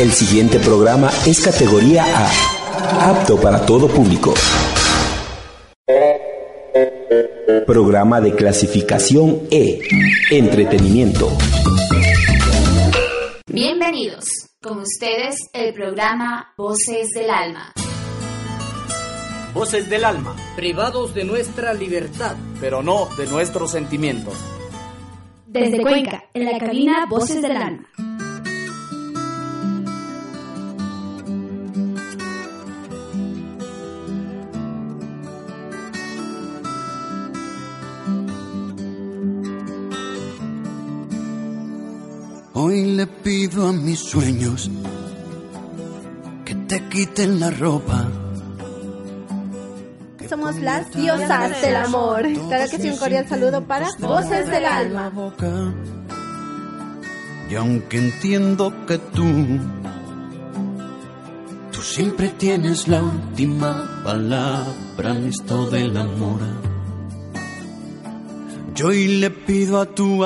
El siguiente programa es categoría A, apto para todo público. Programa de clasificación E, entretenimiento. Bienvenidos. Con ustedes el programa Voces del Alma. Voces del Alma. Privados de nuestra libertad, pero no de nuestros sentimientos. Desde Cuenca, en la cabina Voces del Alma. Le pido a mis sueños que te quiten la ropa. Somos las diosas del amor. Claro que sí, un cordial saludo para Voces del Alma. Y aunque entiendo que tú, tú siempre tienes la última palabra en esto del amor. Yo hoy le pido a tu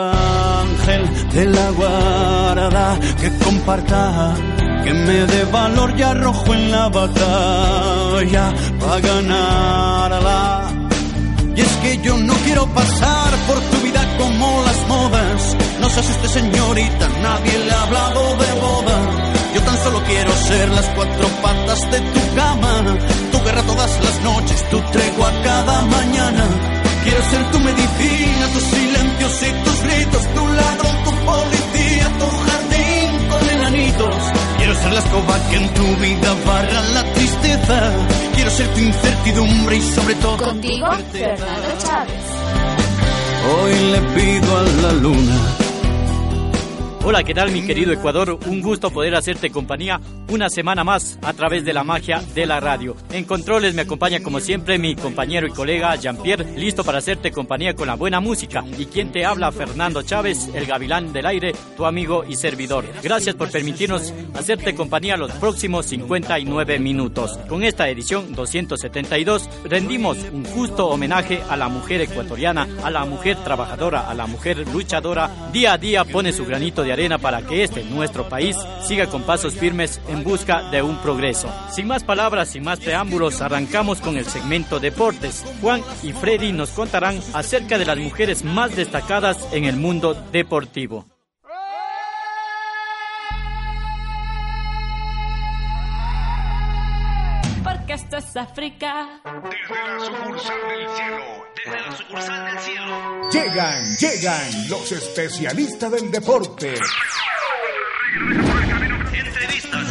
ángel de la guarda que comparta, que me dé valor y arrojo en la batalla para ganarla. Y es que yo no quiero pasar por tu vida como las modas. No se asuste señorita, nadie le ha hablado de boda. Yo tan solo quiero ser las cuatro patas de tu cama, tu guerra todas las noches, tu tregua cada mañana. Quiero ser tu medicina, tus silencios y tus gritos, tu ladrón, tu policía, tu jardín con enanitos. Quiero ser la escoba que en tu vida barra la tristeza. Quiero ser tu incertidumbre y sobre todo Contigo, Fernando Chávez. Hoy le pido a la luna. Hola, ¿qué tal mi querido Ecuador? Un gusto poder hacerte compañía una semana más a través de la magia de la radio. En controles me acompaña como siempre mi compañero y colega Jean-Pierre, listo para hacerte compañía con la buena música. Y quien te habla, Fernando Chávez, el gavilán del aire, tu amigo y servidor. Gracias por permitirnos hacerte compañía los próximos 59 minutos. Con esta edición 272 rendimos un justo homenaje a la mujer ecuatoriana, a la mujer trabajadora, a la mujer luchadora. Día a día pone su granito de arena para que este, nuestro país, siga con pasos firmes en busca de un progreso. Sin más palabras, sin más preámbulos, arrancamos con el segmento Deportes. Juan y Freddy nos contarán acerca de las mujeres más destacadas en el mundo deportivo. Esto es África. Desde la sucursal del cielo, desde la sucursal del cielo. Llegan, llegan los especialistas del deporte.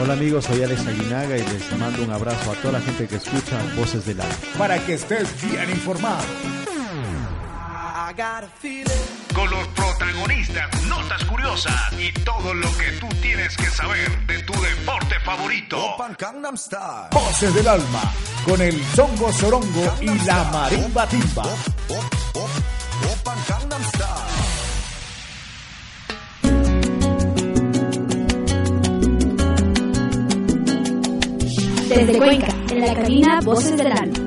Hola amigos, soy Alex Aguinaga y les mando un abrazo a toda la gente que escucha Voces del Alma. Para que estés bien informado. Con los protagonistas, notas curiosas y todo lo que tú tienes que saber de tu deporte favorito. Voces del Alma, con el Zongo Sorongo y la Marimba Timba. Desde Cuenca, en la cabina Voces del Alma.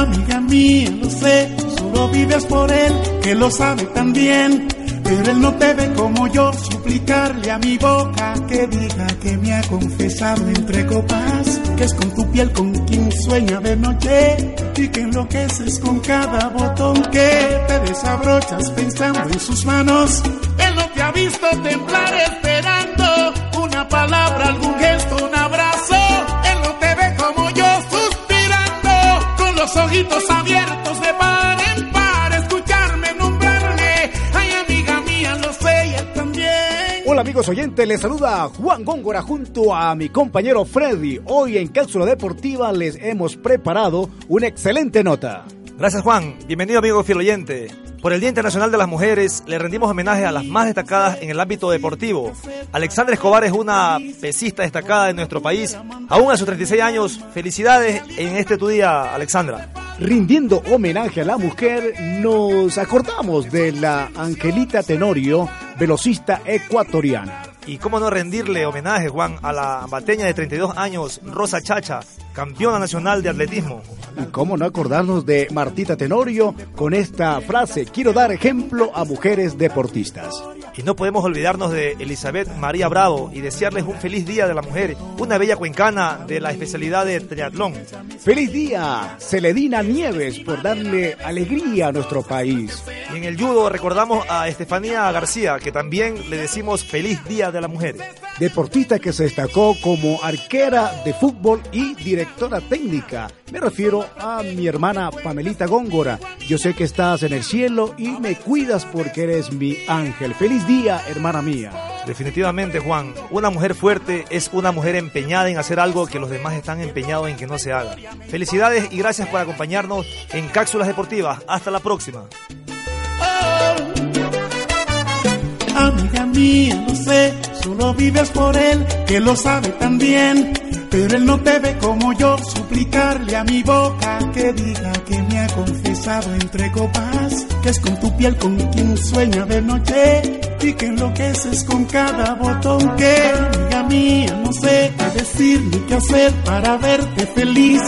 Amiga mía, lo sé, solo vives por él, que lo sabe también. Pero él no te ve como yo, suplicarle a mi boca que diga que me ha confesado entre copas, que es con tu piel con quien sueña de noche y que enloqueces con cada botón que te desabrochas pensando en sus manos. Él no te ha visto temblar esperando una palabra, algún gesto, un ojitos abiertos de par en par, escucharme nombrarme. Ay, amiga mía, lo sé y él también. Hola amigos oyentes, les saluda Juan Góngora junto a mi compañero Freddy. Hoy en Cápsula Deportiva les hemos preparado una excelente nota. Gracias Juan, bienvenido amigo fiel oyente. Por el Día Internacional de las Mujeres, le rendimos homenaje a las más destacadas en el ámbito deportivo. Alexandra Escobar es una pesista destacada de nuestro país. Aún a sus 36 años, felicidades en este tu día, Alexandra. Rindiendo homenaje a la mujer, nos acordamos de la Angelita Tenorio, velocista ecuatoriana. Y cómo no rendirle homenaje, Juan, a la bateña de 32 años, Rosa Chacha, campeona nacional de atletismo. Y cómo no acordarnos de Martita Tenorio con esta frase, quiero dar ejemplo a mujeres deportistas. Y no podemos olvidarnos de Elizabeth María Bravo y desearles un feliz día de la mujer, una bella cuencana de la especialidad de triatlón. Feliz día, Celedina Nieves, por darle alegría a nuestro país. Y en el judo recordamos a Estefanía García, que también le decimos feliz día de la mujer. Deportista que se destacó como arquera de fútbol y directora técnica. Me refiero a mi hermana Pamelita Góngora. Yo sé que estás en el cielo y me cuidas porque eres mi ángel. Feliz día, hermana mía. Definitivamente, Juan, una mujer fuerte es una mujer empeñada en hacer algo que los demás están empeñados en que no se haga. Felicidades y gracias por acompañarnos en Cápsulas Deportivas. Hasta la próxima. Amiga mía, lo sé, solo vives por él, que lo sabe también. Pero él no te ve como yo, suplicarle a mi boca que diga que me ha confesado entre copas, que es con tu piel con quien sueña de noche y que enloqueces con cada botón que, amiga mía, no sé qué decir ni qué hacer para verte feliz.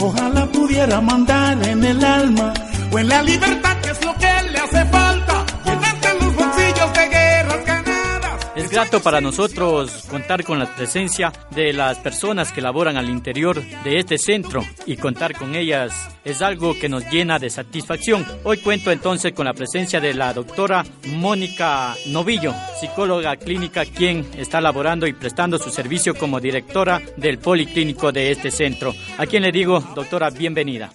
Ojalá pudiera mandar en el alma o en la libertad, que es lo que Es grato para nosotros contar con la presencia de las personas que laboran al interior de este centro y contar con ellas es algo que nos llena de satisfacción. Hoy cuento entonces con la presencia de la doctora Mónica Novillo, psicóloga clínica, quien está laborando y prestando su servicio como directora del policlínico de este centro. A quien le digo, doctora, bienvenida.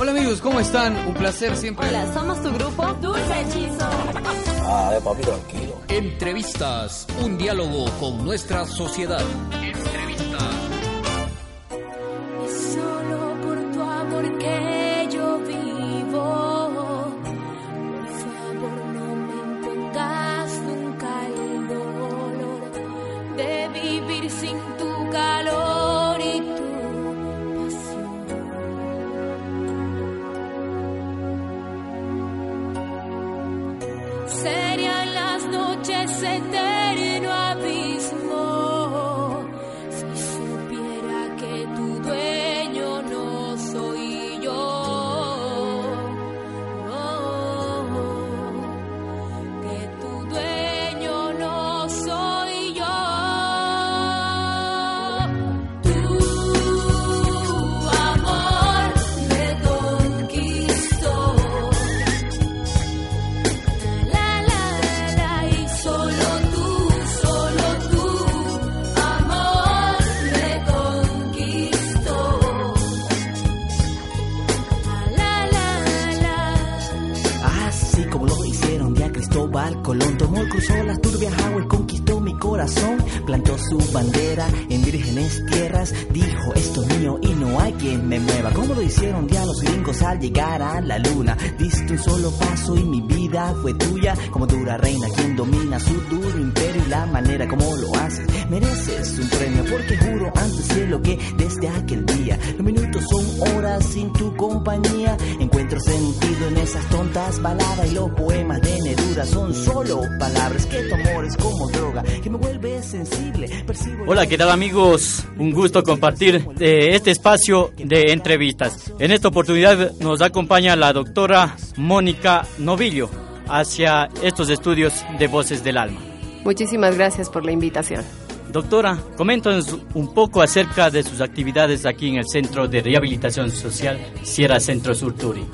Hola amigos, ¿cómo están? Un placer siempre. Hola, somos tu grupo Dulce Hechizo. Ah, eh, papi, tranquilo. Entrevistas, un diálogo con nuestra sociedad. Entrevistas. Es solo por tu amor que yo vivo. Por favor, no me impongas nunca el dolor de vivir sin tu calor diste un solo paso y mi vida fue tuya, como dura reina quien domina su duro imperio y la manera como lo haces. Mereces un premio porque juro ante el cielo que desde aquel día los minutos son horas sin tu compañía. Encuentro sentido en esas tontas baladas y los poemas de Neruda son solo palabras que tu amor es como droga que me vuelve sensible. Percibo Hola, ¿qué tal amigos? Un gusto compartir eh, este espacio de entrevistas. En esta oportunidad nos acompaña la doctora Mónica Novillo hacia estos estudios de Voces del Alma. Muchísimas gracias por la invitación. Doctora, coméntanos un poco acerca de sus actividades aquí en el Centro de Rehabilitación Social Sierra Centro Sur Turi.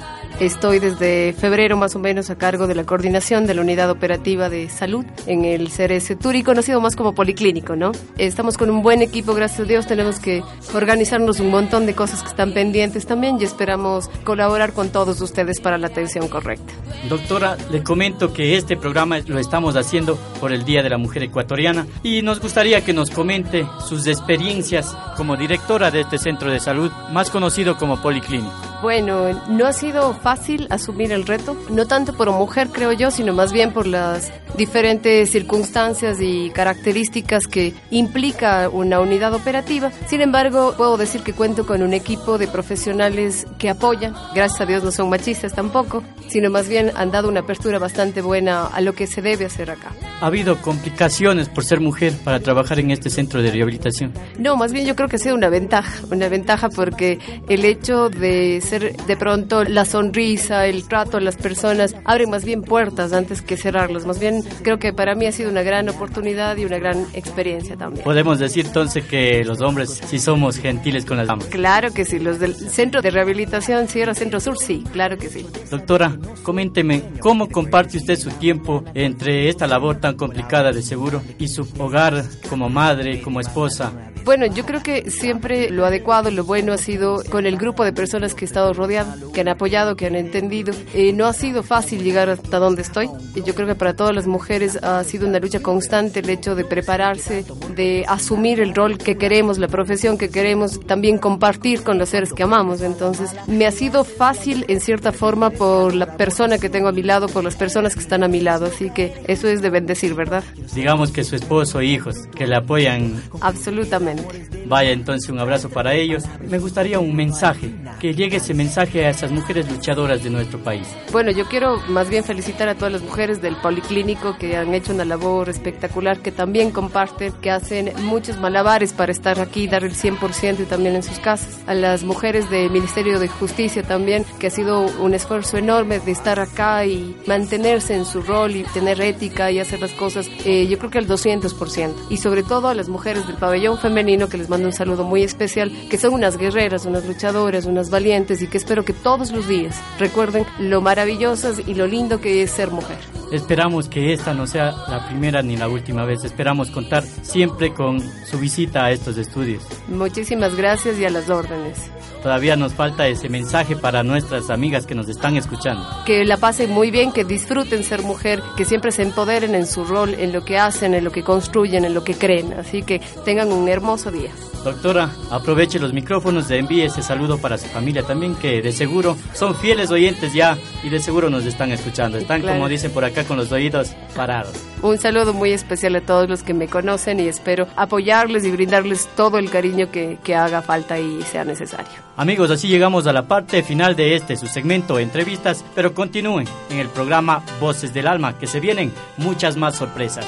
Estoy desde febrero más o menos a cargo de la coordinación de la Unidad Operativa de Salud en el CRS Turi, conocido más como Policlínico, ¿no? Estamos con un buen equipo, gracias a Dios. Tenemos que organizarnos un montón de cosas que están pendientes también y esperamos colaborar con todos ustedes para la atención correcta. Doctora, le comento que este programa lo estamos haciendo por el Día de la Mujer Ecuatoriana y nos gustaría que nos comente sus experiencias como directora de este centro de salud, más conocido como Policlínico. Bueno, no ha sido fácil asumir el reto, no tanto por mujer creo yo, sino más bien por las diferentes circunstancias y características que implica una unidad operativa. Sin embargo, puedo decir que cuento con un equipo de profesionales que apoyan, gracias a Dios no son machistas tampoco, sino más bien han dado una apertura bastante buena a lo que se debe hacer acá. ¿Ha habido complicaciones por ser mujer para trabajar en este centro de rehabilitación? No, más bien yo creo que ha sido una ventaja, una ventaja porque el hecho de ser de pronto la sonrisa, el trato a las personas, abre más bien puertas antes que cerrarlas. Más bien creo que para mí ha sido una gran oportunidad y una gran experiencia también. Podemos decir entonces que los hombres sí somos gentiles con las damas. Claro que sí, los del centro de rehabilitación Sierra Centro Sur, sí, claro que sí. Doctora, coménteme, ¿cómo comparte usted su tiempo entre esta labor tan complicada de seguro y su hogar como madre, como esposa? Bueno, yo creo que siempre lo adecuado, lo bueno ha sido con el grupo de personas que he estado rodeado, que han apoyado, que han entendido. Eh, no ha sido fácil llegar hasta donde estoy. Yo creo que para todas las mujeres ha sido una lucha constante el hecho de prepararse, de asumir el rol que queremos, la profesión que queremos, también compartir con los seres que amamos. Entonces, me ha sido fácil en cierta forma por la persona que tengo a mi lado, por las personas que están a mi lado. Así que eso es de bendecir, ¿verdad? Digamos que su esposo e hijos que le apoyan. Absolutamente. Island. Vaya entonces un abrazo para ellos. Me gustaría un mensaje, que llegue ese mensaje a esas mujeres luchadoras de nuestro país. Bueno, yo quiero más bien felicitar a todas las mujeres del Policlínico que han hecho una labor espectacular, que también comparten, que hacen muchos malabares para estar aquí, dar el 100% y también en sus casas. A las mujeres del Ministerio de Justicia también, que ha sido un esfuerzo enorme de estar acá y mantenerse en su rol y tener ética y hacer las cosas, eh, yo creo que al 200%. Y sobre todo a las mujeres del pabellón femenino, que les mando un saludo muy especial, que son unas guerreras, unas luchadoras, unas valientes y que espero que todos los días recuerden lo maravillosas y lo lindo que es ser mujer. Esperamos que esta no sea la primera ni la última vez. Esperamos contar siempre con su visita a estos estudios. Muchísimas gracias y a las órdenes. Todavía nos falta ese mensaje para nuestras amigas que nos están escuchando. Que la pasen muy bien, que disfruten ser mujer, que siempre se empoderen en su rol, en lo que hacen, en lo que construyen, en lo que creen. Así que tengan un hermoso día. Doctora, aproveche los micrófonos, de envíe ese saludo para su familia también, que de seguro son fieles oyentes ya y de seguro nos están escuchando. Están, Claro. como dicen por acá, con los oídos parados. Un saludo muy especial a todos los que me conocen y espero apoyarles y brindarles todo el cariño que, que haga falta y sea necesario. Amigos, así llegamos a la parte final de este su segmento entrevistas, pero continúen en el programa Voces del Alma, que se vienen muchas más sorpresas.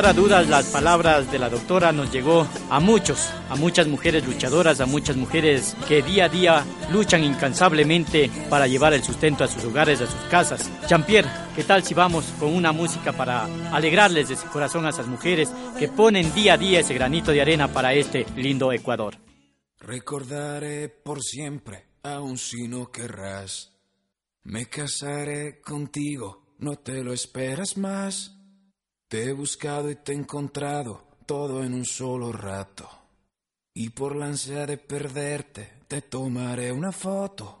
Llegar a dudas, las palabras de la doctora nos llegó a muchos, a muchas mujeres luchadoras, a muchas mujeres que día a día luchan incansablemente para llevar el sustento a sus hogares, a sus casas. Jean-Pierre, ¿qué tal si vamos con una música para alegrarles de su corazón a esas mujeres que ponen día a día ese granito de arena para este lindo Ecuador? Recordaré por siempre, aun si no querrás, Me casaré contigo, no te lo esperas más. Te he buscado y te he encontrado, todo en un solo rato. Y por la ansia de perderte, te tomaré una foto.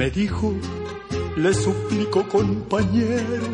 me dijo, le suplico compañero,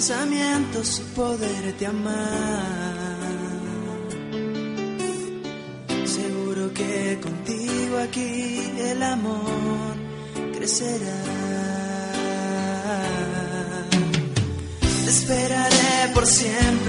pensamientos y poderte amar. Seguro que contigo aquí el amor crecerá. Te esperaré por siempre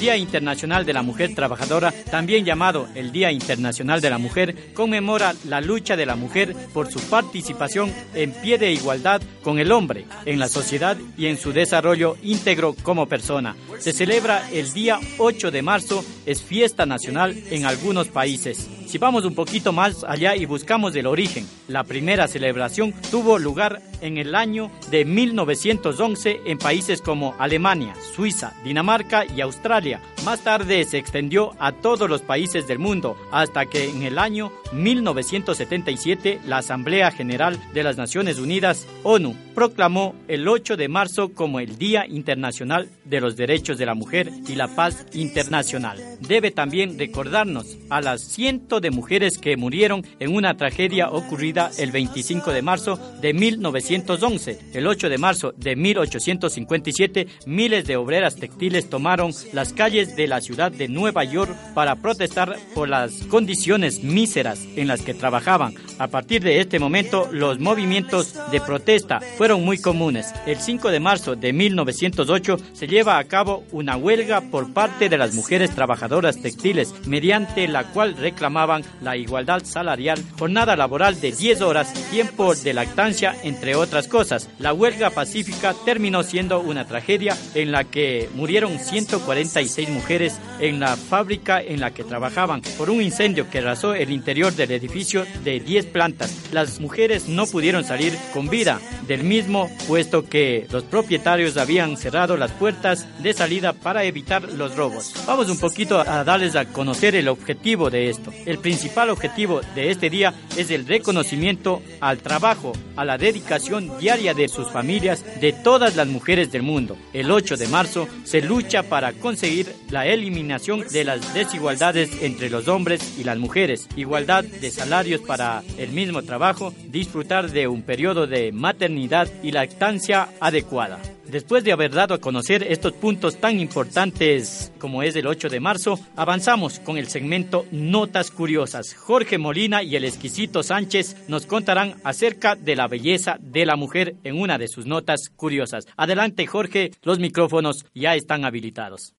Día Internacional de la Mujer Trabajadora, también llamado el Día Internacional de la Mujer, conmemora la lucha de la mujer por su participación en pie de igualdad con el hombre en la sociedad y en su desarrollo íntegro como persona. Se celebra el día 8 de marzo, es fiesta nacional en algunos países. Si vamos un poquito más allá y buscamos el origen, la primera celebración tuvo lugar en el año de 1911 en países como Alemania, Suiza, Dinamarca y Australia. Más tarde se extendió a todos los países del mundo hasta que en el año 1977 la Asamblea General de las Naciones Unidas, ONU, proclamó el 8 de marzo como el Día Internacional de los Derechos de la Mujer y la Paz Internacional. Debe también recordarnos a las cientos de mujeres que murieron en una tragedia ocurrida el 25 de marzo de 1911. El 8 de marzo de 1857, miles de obreras textiles tomaron las calles de la ciudad de Nueva York para protestar por las condiciones míseras en las que trabajaban. A partir de este momento, los movimientos de protesta fueron muy comunes. El 5 de marzo de 1908 se lleva a cabo una huelga por parte de las mujeres trabajadoras textiles, mediante la cual reclamaban la igualdad salarial, jornada laboral de 10 horas, tiempo de lactancia, entre otras cosas. La huelga pacífica terminó siendo una tragedia en la que murieron 146 mujeres en la fábrica en la que trabajaban por un incendio que arrasó el interior del edificio de 10 plantas. Las mujeres no pudieron salir con vida del mismo, puesto que los propietarios habían cerrado las puertas de salida para evitar los robos. Vamos un poquito a darles a conocer el objetivo de esto. El principal objetivo de este día es el reconocimiento al trabajo, a la dedicación diaria de sus familias, de todas las mujeres del mundo. El 8 de marzo se lucha para conseguir la eliminación de las desigualdades entre los hombres y las mujeres, igualdad de salarios para el mismo trabajo, disfrutar de un periodo de maternidad y lactancia adecuada. Después de haber dado a conocer estos puntos tan importantes como es el 8 de marzo, avanzamos con el segmento Notas Curiosas. Jorge Molina y el exquisito Sánchez nos contarán acerca de la belleza de la mujer en una de sus notas curiosas. Adelante Jorge, los micrófonos ya están habilitados.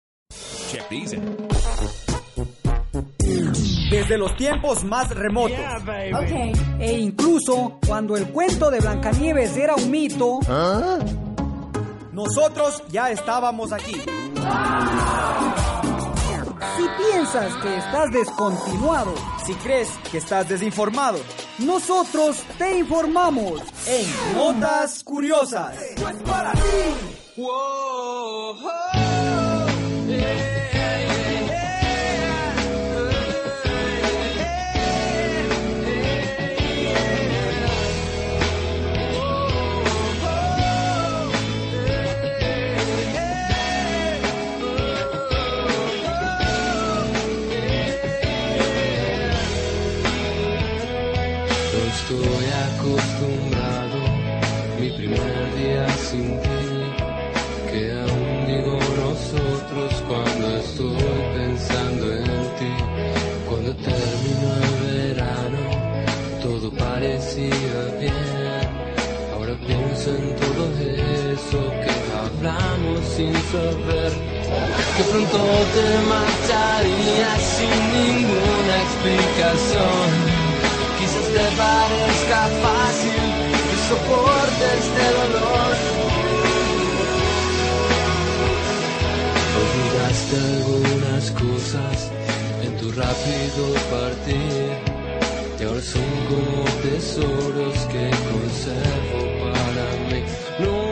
Desde los tiempos más remotos. E incluso cuando el cuento de Blancanieves era un mito, nosotros ya estábamos aquí. Si piensas que estás descontinuado, si crees que estás desinformado, nosotros te informamos en Notas Curiosas. Pues para ti. estoy Que pronto te marcharías sin ninguna explicación quizás te parezca fácil que soporte este dolor. Olvidaste algunas cosas en tu rápido partir y ahora son como tesoros que conservo para mí.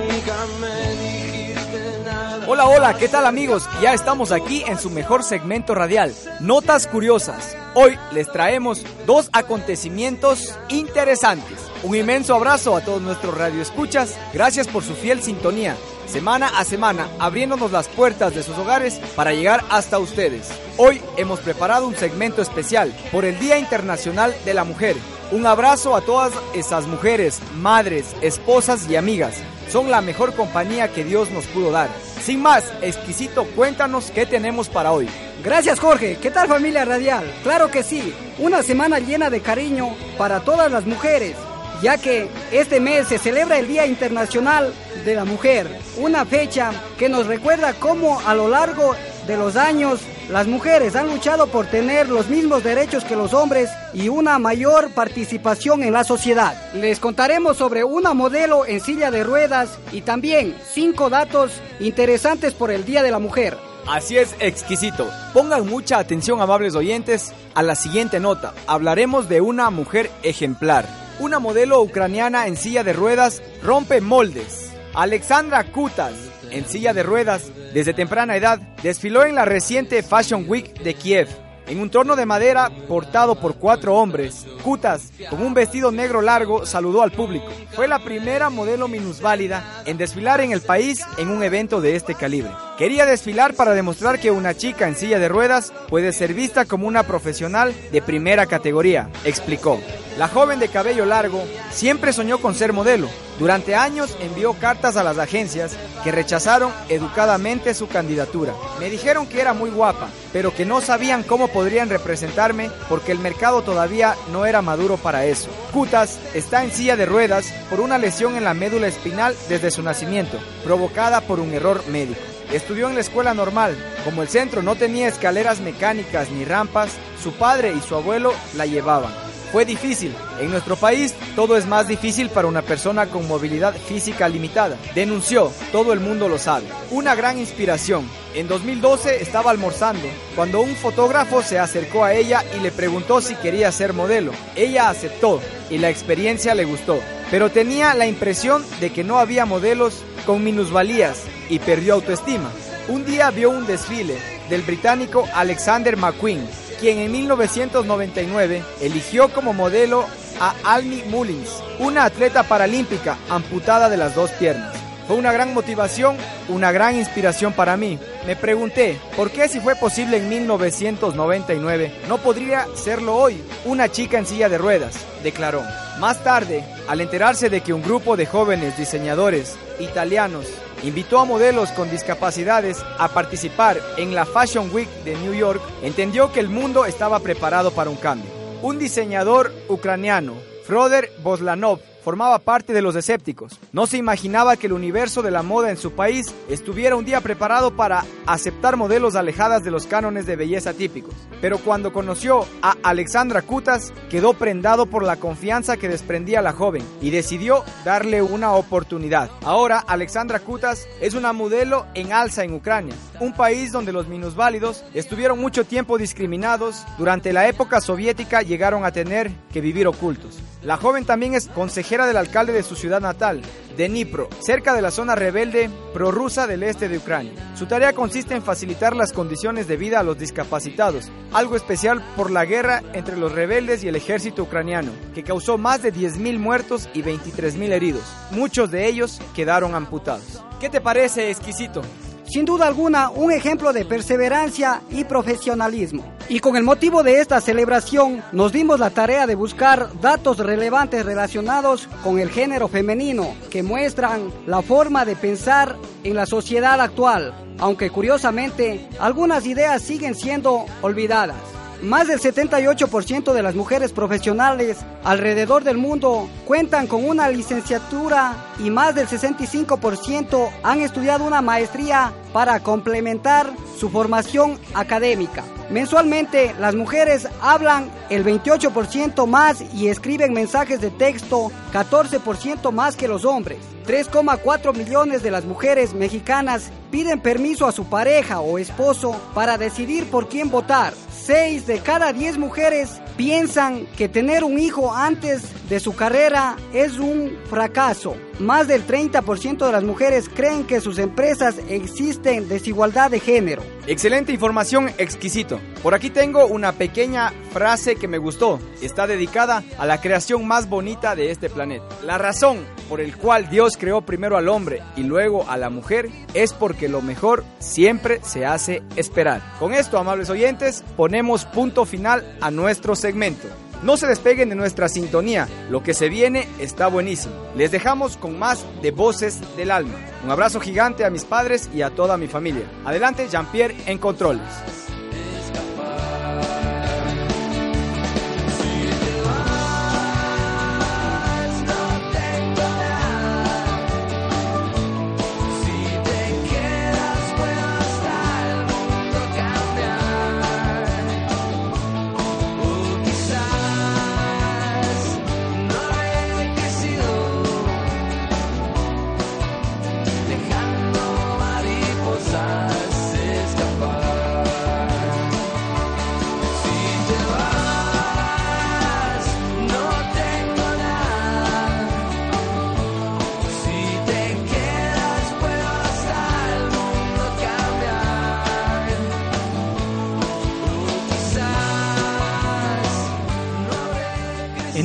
Hola, hola, ¿qué tal amigos? Ya estamos aquí en su mejor segmento radial, Notas Curiosas. Hoy les traemos dos acontecimientos interesantes. Un inmenso abrazo a todos nuestros radioescuchas. Gracias por su fiel sintonía. Semana a semana abriéndonos las puertas de sus hogares para llegar hasta ustedes. Hoy hemos preparado un segmento especial por el Día Internacional de la Mujer. Un abrazo a todas esas mujeres, madres, esposas y amigas. Son la mejor compañía que Dios nos pudo dar. Sin más, exquisito, cuéntanos qué tenemos para hoy. Gracias Jorge, ¿qué tal familia radial? Claro que sí, una semana llena de cariño para todas las mujeres, ya que este mes se celebra el Día Internacional de la Mujer, una fecha que nos recuerda cómo a lo largo de los años las mujeres han luchado por tener los mismos derechos que los hombres y una mayor participación en la sociedad. Les contaremos sobre una modelo en silla de ruedas y también cinco datos interesantes por el Día de la Mujer. Así es, exquisito. Pongan mucha atención, amables oyentes, a la siguiente nota. Hablaremos de una mujer ejemplar. Una modelo ucraniana en silla de ruedas rompe moldes. Alexandra Kutas, en silla de ruedas, desde temprana edad, desfiló en la reciente Fashion Week de Kiev. En un torno de madera portado por cuatro hombres, Kutas, con un vestido negro largo, saludó al público. Fue la primera modelo minusválida en desfilar en el país en un evento de este calibre. Quería desfilar para demostrar que una chica en silla de ruedas puede ser vista como una profesional de primera categoría, explicó. La joven de cabello largo siempre soñó con ser modelo. Durante años envió cartas a las agencias que rechazaron educadamente su candidatura. Me dijeron que era muy guapa, pero que no sabían cómo podrían representarme porque el mercado todavía no era maduro para eso. Kutas está en silla de ruedas por una lesión en la médula espinal desde su nacimiento, provocada por un error médico. Estudió en la escuela normal. Como el centro no tenía escaleras mecánicas ni rampas, su padre y su abuelo la llevaban. Fue difícil. En nuestro país todo es más difícil para una persona con movilidad física limitada. Denunció, todo el mundo lo sabe. Una gran inspiración. En 2012 estaba almorzando cuando un fotógrafo se acercó a ella y le preguntó si quería ser modelo. Ella aceptó y la experiencia le gustó, pero tenía la impresión de que no había modelos con minusvalías y perdió autoestima. Un día vio un desfile del británico Alexander McQueen quien en 1999 eligió como modelo a Almi Mullins, una atleta paralímpica amputada de las dos piernas. Fue una gran motivación, una gran inspiración para mí. Me pregunté, ¿por qué si fue posible en 1999 no podría serlo hoy? Una chica en silla de ruedas, declaró. Más tarde, al enterarse de que un grupo de jóvenes diseñadores italianos invitó a modelos con discapacidades a participar en la Fashion Week de New York, entendió que el mundo estaba preparado para un cambio. Un diseñador ucraniano, Froder Boslanov, formaba parte de los escépticos. No se imaginaba que el universo de la moda en su país estuviera un día preparado para aceptar modelos alejadas de los cánones de belleza típicos. Pero cuando conoció a Alexandra Kutas, quedó prendado por la confianza que desprendía la joven y decidió darle una oportunidad. Ahora Alexandra Kutas es una modelo en alza en Ucrania, un país donde los minusválidos estuvieron mucho tiempo discriminados. Durante la época soviética llegaron a tener que vivir ocultos. La joven también es consejera del alcalde de su ciudad natal, de Dnipro, cerca de la zona rebelde prorrusa del este de Ucrania. Su tarea consiste en facilitar las condiciones de vida a los discapacitados, algo especial por la guerra entre los rebeldes y el ejército ucraniano, que causó más de 10.000 muertos y 23.000 heridos. Muchos de ellos quedaron amputados. ¿Qué te parece, exquisito? Sin duda alguna, un ejemplo de perseverancia y profesionalismo. Y con el motivo de esta celebración, nos dimos la tarea de buscar datos relevantes relacionados con el género femenino que muestran la forma de pensar en la sociedad actual, aunque curiosamente algunas ideas siguen siendo olvidadas. Más del 78% de las mujeres profesionales alrededor del mundo cuentan con una licenciatura y más del 65% han estudiado una maestría para complementar su formación académica. Mensualmente las mujeres hablan el 28% más y escriben mensajes de texto 14% más que los hombres. 3,4 millones de las mujeres mexicanas piden permiso a su pareja o esposo para decidir por quién votar. 6 de cada 10 mujeres piensan que tener un hijo antes de su carrera es un fracaso. Más del 30% de las mujeres creen que sus empresas existen desigualdad de género. Excelente información, exquisito. Por aquí tengo una pequeña frase que me gustó. Está dedicada a la creación más bonita de este planeta. La razón por el cual Dios creó primero al hombre y luego a la mujer es porque lo mejor siempre se hace esperar. Con esto, amables oyentes, ponemos punto final a nuestro segmento. No se despeguen de nuestra sintonía, lo que se viene está buenísimo. Les dejamos con más de Voces del Alma. Un abrazo gigante a mis padres y a toda mi familia. Adelante, Jean-Pierre en controles.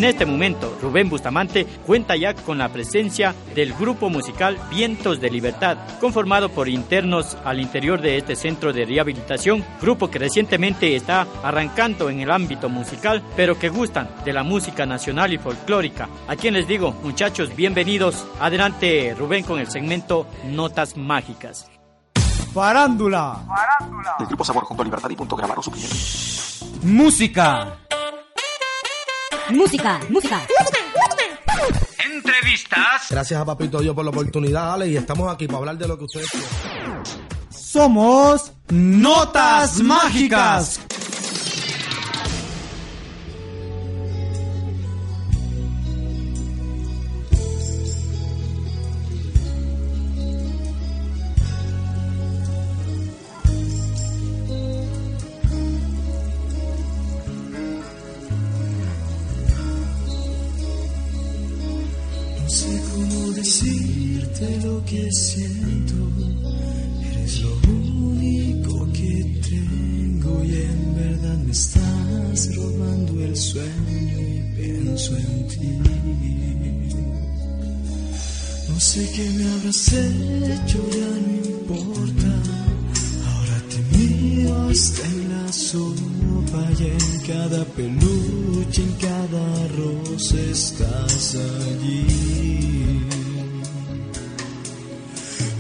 En este momento, Rubén Bustamante cuenta ya con la presencia del grupo musical Vientos de Libertad, conformado por internos al interior de este centro de rehabilitación, grupo que recientemente está arrancando en el ámbito musical, pero que gustan de la música nacional y folclórica. A quien les digo, muchachos, bienvenidos. Adelante, Rubén, con el segmento Notas Mágicas. Farándula. El grupo Sabor junto a Libertad y Punto grabaron su primer Música. Música, música. Entrevistas. Gracias a Papito Dios por la oportunidad, Ale, y estamos aquí para hablar de lo que ustedes quieren. Somos Notas Mágicas. Sé qué me habrás hecho, ya no importa. Ahora te miro hasta en la sopa y en cada peluche, en cada rosa estás allí.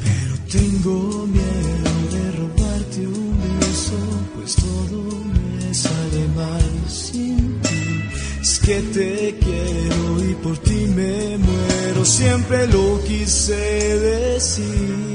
Pero tengo miedo de robarte un beso, pues todo me sale mal sin ti. Es que te quiero y por ti me muero, siempre lo quise decir.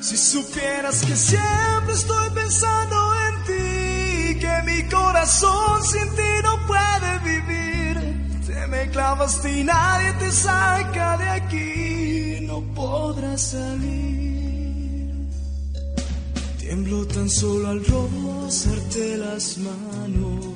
Si supieras que siempre estoy pensando en ti, que mi corazón sin ti no puede vivir. Te me clavas y nadie te saca de aquí, no podrás salir. Tiemblo tan solo al rozarte las manos.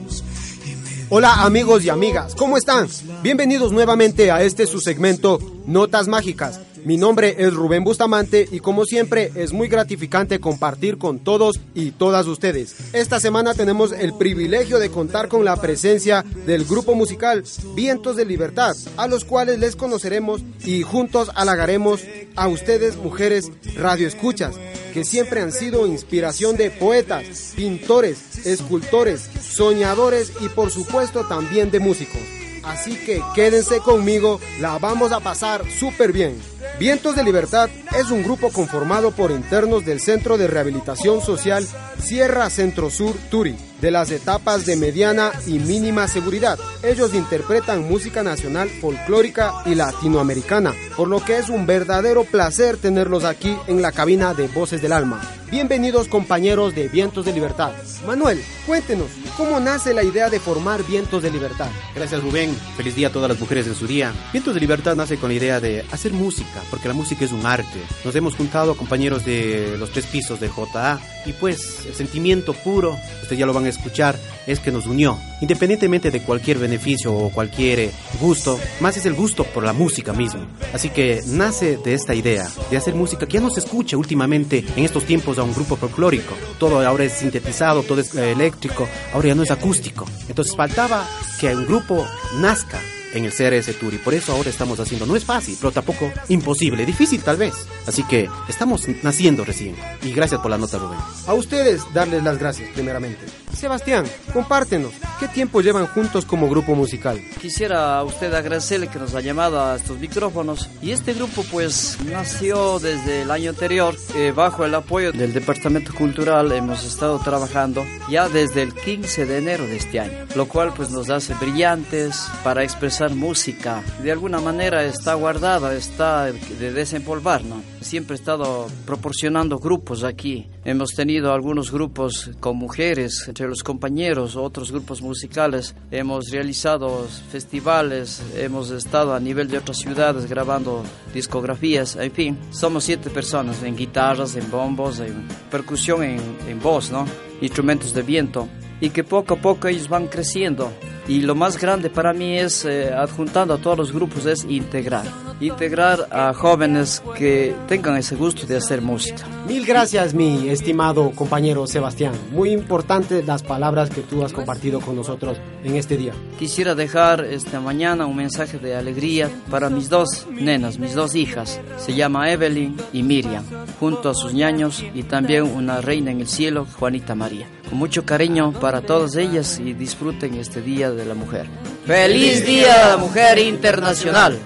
Hola amigos y amigas, ¿cómo están? Bienvenidos nuevamente a este su segmento Notas Mágicas. Mi nombre es Rubén Bustamante y como siempre es muy gratificante compartir con todos y todas ustedes. Esta semana tenemos el privilegio de contar con la presencia del grupo musical Vientos de Libertad, a los cuales les conoceremos y juntos halagaremos a ustedes mujeres radioescuchas que siempre han sido inspiración de poetas, pintores, escultores, soñadores y por supuesto también de músicos. Así que quédense conmigo, la vamos a pasar súper bien. Vientos de Libertad es un grupo conformado por internos del Centro de Rehabilitación Social Sierra Centro Sur Turi, de las etapas de mediana y mínima seguridad. Ellos interpretan música nacional, folclórica y latinoamericana, por lo que es un verdadero placer tenerlos aquí en la cabina de Voces del Alma. Bienvenidos compañeros de Vientos de Libertad. Manuel, cuéntenos, ¿cómo nace la idea de formar Vientos de Libertad? Gracias Rubén, feliz día a todas las mujeres en su día. Vientos de Libertad nace con la idea de hacer música, porque la música es un arte. Nos hemos juntado compañeros de los tres pisos de JA y pues el sentimiento puro, ustedes ya lo van a escuchar, es que nos unió. Independientemente de cualquier beneficio o cualquier eh, gusto, más es el gusto por la música mismo. Así que nace de esta idea de hacer música que ya no se escucha últimamente en estos tiempos a un grupo folclórico. Todo ahora es sintetizado, todo es eh, eléctrico, ahora ya no es acústico. Entonces faltaba que un grupo nazca en el CRS Tour y por eso ahora estamos haciendo. No es fácil, pero tampoco imposible, difícil tal vez. Así que estamos naciendo recién. Y gracias por la nota, Rubén. A ustedes darles las gracias primeramente. Sebastián, compártenos, ¿qué tiempo llevan juntos como grupo musical? Quisiera a usted agradecerle que nos ha llamado a estos micrófonos y este grupo pues nació desde el año anterior eh, bajo el apoyo del Departamento Cultural hemos estado trabajando ya desde el 15 de enero de este año, lo cual pues nos hace brillantes para expresar música. De alguna manera está guardada, está de desempolvar, ¿no? Siempre he estado proporcionando grupos aquí. Hemos tenido algunos grupos con mujeres entre los compañeros, otros grupos musicales. Hemos realizado festivales, hemos estado a nivel de otras ciudades grabando discografías. En fin, somos siete personas en guitarras, en bombos, en percusión, en, en voz, ¿no? Instrumentos de viento. Y que poco a poco ellos van creciendo. Y lo más grande para mí es, eh, adjuntando a todos los grupos, es integrar. Integrar a jóvenes que tengan ese gusto de hacer música. Mil gracias, mi estimado compañero Sebastián. Muy importantes las palabras que tú has compartido con nosotros en este día. Quisiera dejar esta mañana un mensaje de alegría para mis dos nenas, mis dos hijas. Se llama Evelyn y Miriam, junto a sus ñaños y también una reina en el cielo, Juanita María. Con mucho cariño para todas ellas y disfruten este Día de la Mujer. ¡Feliz Día de la Mujer Internacional!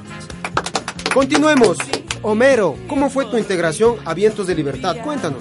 Continuemos. Homero, ¿cómo fue tu integración a Vientos de Libertad? Cuéntanos.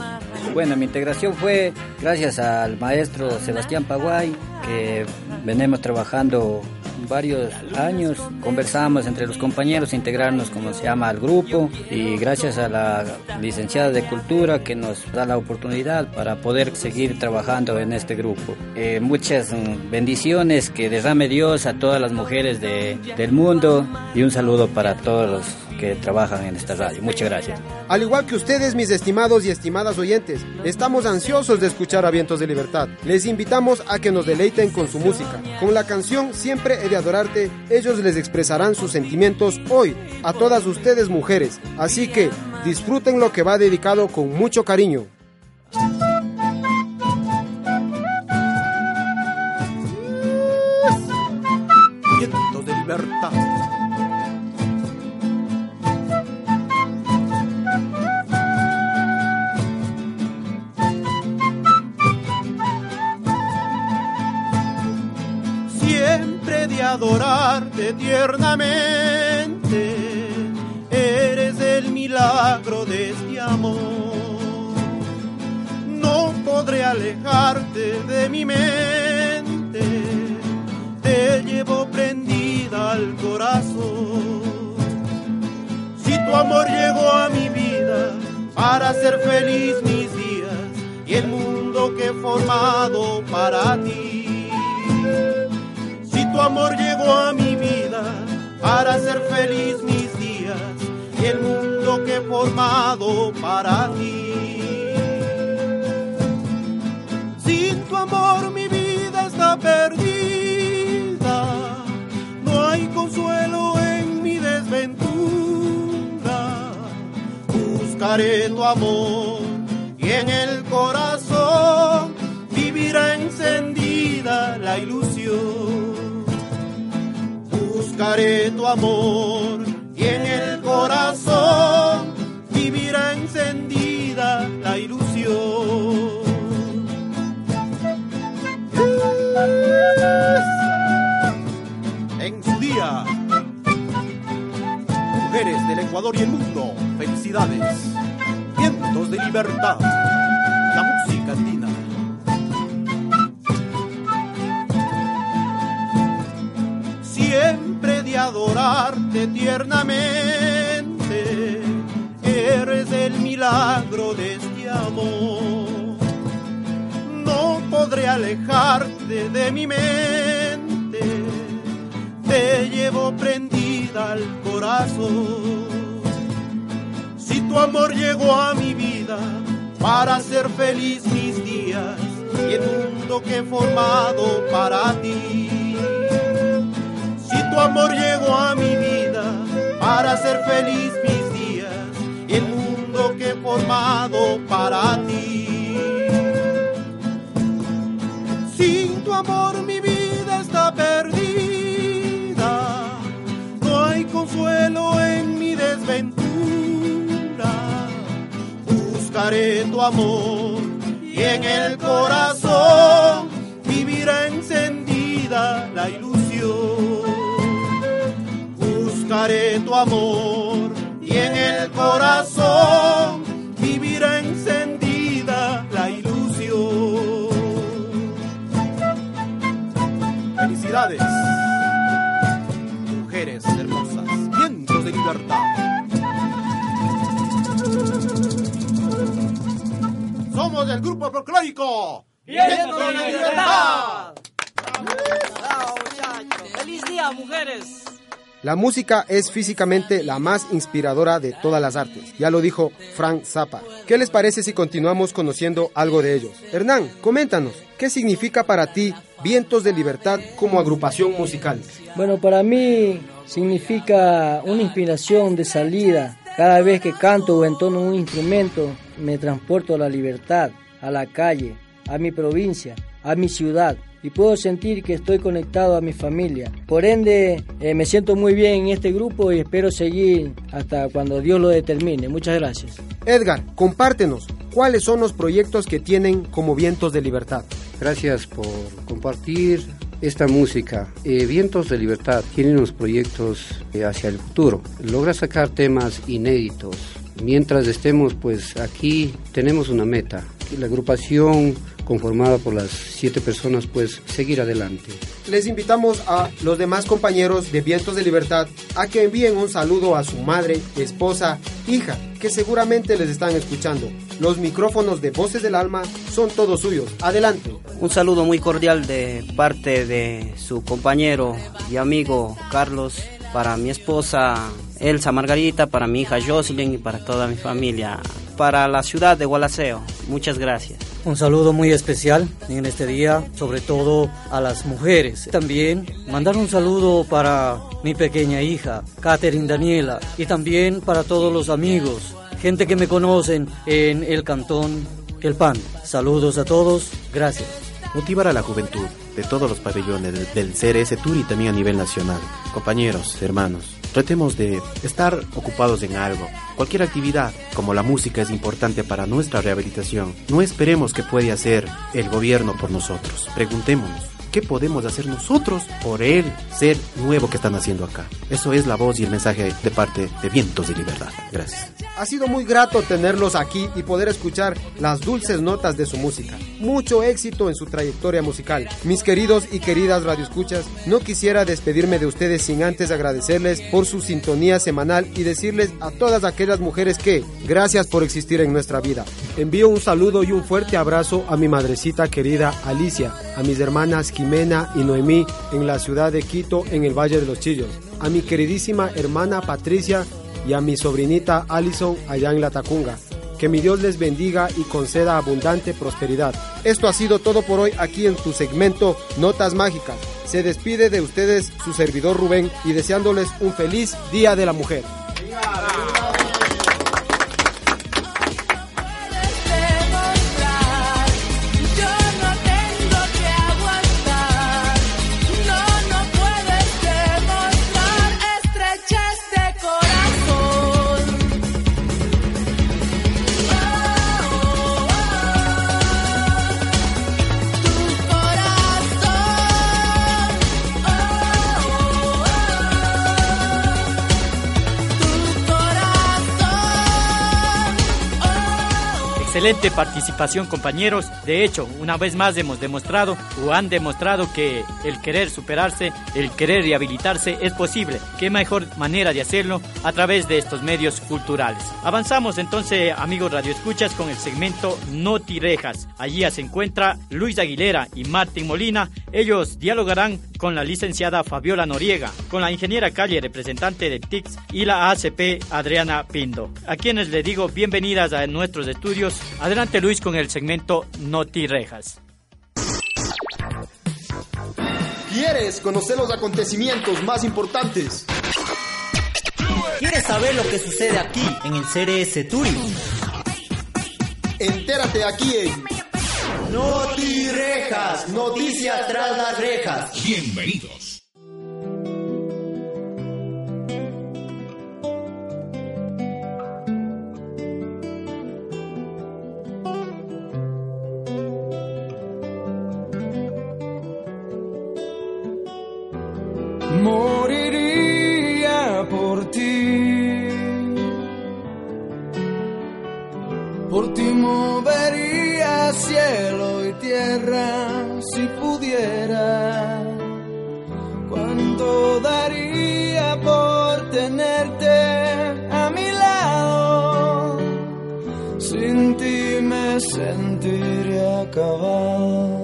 Bueno, mi integración fue gracias al maestro Sebastián Paguay, que venimos trabajando varios años, conversamos entre los compañeros, integrarnos como se llama al grupo y gracias a la licenciada de Cultura que nos da la oportunidad para poder seguir trabajando en este grupo. Eh, muchas bendiciones que derrame Dios a todas las mujeres de, del mundo y un saludo para todos que trabajan en esta radio. Muchas gracias. Al igual que ustedes, mis estimados y estimadas oyentes, estamos ansiosos de escuchar a Vientos de Libertad. Les invitamos a que nos deleiten con su música. Con la canción Siempre he de adorarte, ellos les expresarán sus sentimientos hoy a todas ustedes mujeres. Así que disfruten lo que va dedicado con mucho cariño. Vientos de Libertad. Adorarte tiernamente. Eres el milagro de este amor. No podré alejarte de mi mente. Te llevo prendida al corazón. Si tu amor llegó a mi vida para hacer feliz mis días y el mundo que he formado para ti. Tu amor llegó a mi vida para hacer feliz mis días y el mundo que he formado para ti. Sin tu amor mi vida está perdida, no hay consuelo en mi desventura. Buscaré tu amor y en el corazón vivirá encendida la ilusión. Buscaré tu amor y en el corazón vivirá encendida la ilusión. En su día, mujeres del Ecuador y el mundo, felicidades, vientos de libertad, la música andina. De adorarte tiernamente, eres el milagro de este amor. No podré alejarte de mi mente, te llevo prendida al corazón. Si tu amor llegó a mi vida para hacer feliz mis días y el mundo que he formado para ti. Tu amor llegó a mi vida para hacer feliz mis días y el mundo que he formado para ti. Sin tu amor mi vida está perdida, no hay consuelo en mi desventura. Buscaré tu amor y en el corazón vivirá encendida la ilusión. Buscaré tu amor y en el corazón vivirá encendida la ilusión. Felicidades, mujeres hermosas, vientos de libertad. Somos del grupo folclórico. ¡Vientos de libertad! ¡Feliz día, mujeres! La música es físicamente la más inspiradora de todas las artes, ya lo dijo Frank Zappa. ¿Qué les parece si continuamos conociendo algo de ellos? Hernán, coméntanos, ¿qué significa para ti Vientos de Libertad como agrupación musical? Bueno, para mí significa una inspiración de salida. Cada vez que canto o entono un instrumento, me transporto a la libertad, a la calle, a mi provincia, a mi ciudad y puedo sentir que estoy conectado a mi familia. Por ende, eh, me siento muy bien en este grupo y espero seguir hasta cuando Dios lo determine. Muchas gracias. Edgar, compártenos, ¿cuáles son los proyectos que tienen como Vientos de Libertad? Gracias por compartir esta música. Eh, Vientos de Libertad tiene unos proyectos eh, hacia el futuro. Logra sacar temas inéditos. Mientras estemos pues aquí tenemos una meta. La agrupación conformada por las siete personas pues seguir adelante. Les invitamos a los demás compañeros de Vientos de Libertad a que envíen un saludo a su madre, esposa, hija, que seguramente les están escuchando. Los micrófonos de Voces del Alma son todos suyos. Adelante. Un saludo muy cordial de parte de su compañero y amigo Carlos, para mi esposa Elsa Margarita, para mi hija Jocelyn y para toda mi familia, para la ciudad de Gualaceo. Muchas gracias. Un saludo muy especial en este día, sobre todo a las mujeres. También mandar un saludo para mi pequeña hija, Catherine Daniela, y también para todos los amigos, gente que me conocen en el cantón El Pan. Saludos a todos, gracias. Motivar a la juventud de todos los pabellones del CRS Tour y también a nivel nacional. Compañeros, hermanos, tratemos de estar ocupados en algo. Cualquier actividad, como la música, es importante para nuestra rehabilitación. No esperemos que pueda hacer el gobierno por nosotros. Preguntémonos, qué podemos hacer nosotros por el ser nuevo que están haciendo acá. Eso es la voz y el mensaje de parte de Vientos de Libertad. Gracias. Ha sido muy grato tenerlos aquí y poder escuchar las dulces notas de su música. Mucho éxito en su trayectoria musical. Mis queridos y queridas radioescuchas, no quisiera despedirme de ustedes sin antes agradecerles por su sintonía semanal y decirles a todas aquellas mujeres que, gracias por existir en nuestra vida. Envío un saludo y un fuerte abrazo a mi madrecita querida Alicia, a mis hermanas Jimena y Noemí en la ciudad de Quito, en el Valle de los Chillos, a mi queridísima hermana Patricia y a mi sobrinita Allison allá en La Tacunga. Que mi Dios les bendiga y conceda abundante prosperidad. Esto ha sido todo por hoy aquí en tu segmento Notas Mágicas. Se despide de ustedes su servidor Rubén y deseándoles un feliz Día de la Mujer. Yo Excelente participación compañeros. De hecho, una vez más hemos demostrado o han demostrado que el querer superarse, el querer rehabilitarse es posible. ¿Qué mejor manera de hacerlo a través de estos medios culturales? Avanzamos entonces, amigos radioescuchas, con el segmento No Tirejas. Allí se encuentra Luis Aguilera y Martín Molina. Ellos dialogarán con la licenciada Fabiola Noriega, con la ingeniera Calle, representante de TICS, y la ACP Adriana Pindo, a quienes les digo bienvenidas a nuestros estudios. Adelante Luis con el segmento Noti Rejas. ¿Quieres conocer los acontecimientos más importantes? ¿Quieres saber lo que sucede aquí en el CRS Turing? Entérate aquí en Noti Rejas, noticias tras las rejas. Bienvenidos. Moriría por ti. Por ti cielo y tierra si pudiera. ¿Cuánto daría por tenerte a mi lado? Sin ti me sentiré acabado.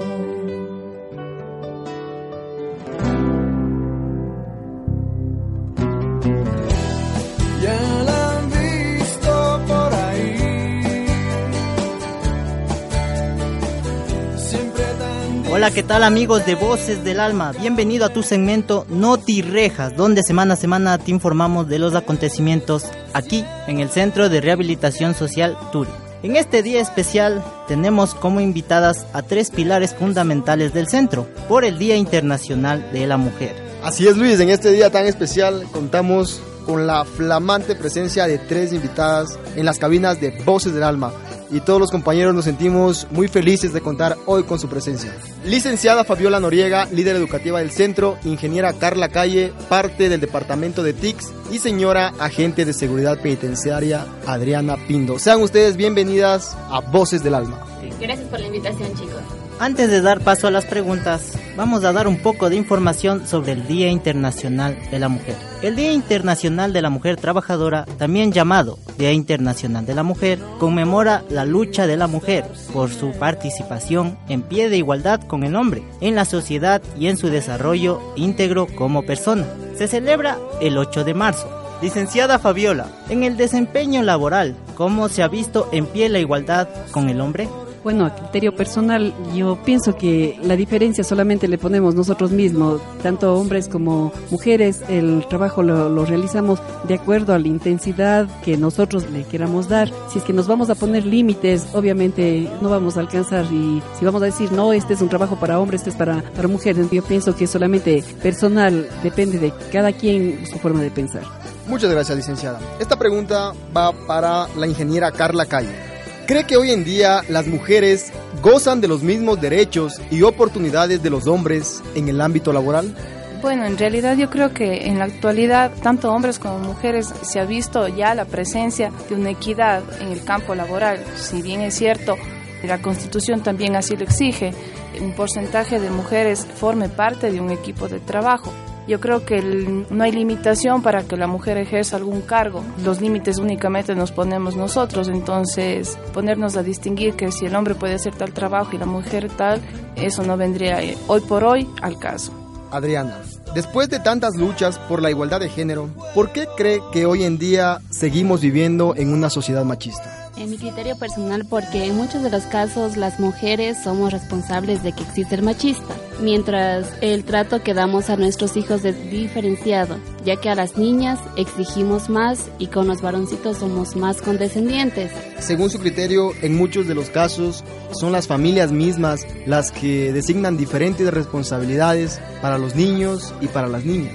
Hola, ¿qué tal amigos de Voces del Alma? Bienvenido a tu segmento Noti Rejas, donde semana a semana te informamos de los acontecimientos aquí en el Centro de Rehabilitación Social Turi. En este día especial tenemos como invitadas a tres pilares fundamentales del centro por el Día Internacional de la Mujer. Así es Luis, en este día tan especial contamos con la flamante presencia de tres invitadas en las cabinas de Voces del Alma y todos los compañeros nos sentimos muy felices de contar hoy con su presencia. Licenciada Fabiola Noriega, líder educativa del centro, ingeniera Carla Calle, parte del departamento de TICS y señora agente de seguridad penitenciaria Adriana Pindo. Sean ustedes bienvenidas a Voces del Alma. Gracias por la invitación, chicos. Antes de dar paso a las preguntas, vamos a dar un poco de información sobre el Día Internacional de la Mujer. El Día Internacional de la Mujer Trabajadora, también llamado Día Internacional de la Mujer, conmemora la lucha de la mujer por su participación en pie de igualdad con el hombre en la sociedad y en su desarrollo íntegro como persona. Se celebra el 8 de marzo. Licenciada Fabiola, en el desempeño laboral, ¿cómo se ha visto en pie la igualdad con el hombre? Bueno, a criterio personal, yo pienso que la diferencia solamente le ponemos nosotros mismos, tanto hombres como mujeres, el trabajo lo, realizamos de acuerdo a la intensidad que nosotros le queramos dar. Si es que nos vamos a poner límites, obviamente no vamos a alcanzar y si vamos a decir, no, este es un trabajo para hombres, este es para, para mujeres, yo pienso que solamente personal, depende de cada quien su forma de pensar. Muchas gracias, licenciada. Esta pregunta va para la ingeniera Carla Calle. ¿Cree que hoy en día las mujeres gozan de los mismos derechos y oportunidades de los hombres en el ámbito laboral? Bueno, en realidad yo creo que en la actualidad, tanto hombres como mujeres, se ha visto ya la presencia de una equidad en el campo laboral. Si bien es cierto, la Constitución también así lo exige, un porcentaje de mujeres forme parte de un equipo de trabajo. Yo creo que no hay limitación para que la mujer ejerza algún cargo. Los límites únicamente nos ponemos nosotros. Entonces, ponernos a distinguir que si el hombre puede hacer tal trabajo y la mujer tal, eso no vendría eh, hoy por hoy al caso. Adriana, después de tantas luchas por la igualdad de género, ¿por qué cree que hoy en día seguimos viviendo en una sociedad machista? En mi criterio personal, porque en muchos de los casos las mujeres somos responsables de que existe el machista, mientras el trato que damos a nuestros hijos es diferenciado, ya que a las niñas exigimos más y con los varoncitos somos más condescendientes. Según su criterio, en muchos de los casos son las familias mismas las que designan diferentes responsabilidades para los niños y para las niñas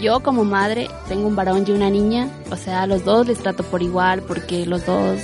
yo como madre tengo un varón y una niña, o sea, a los dos les trato por igual porque los dos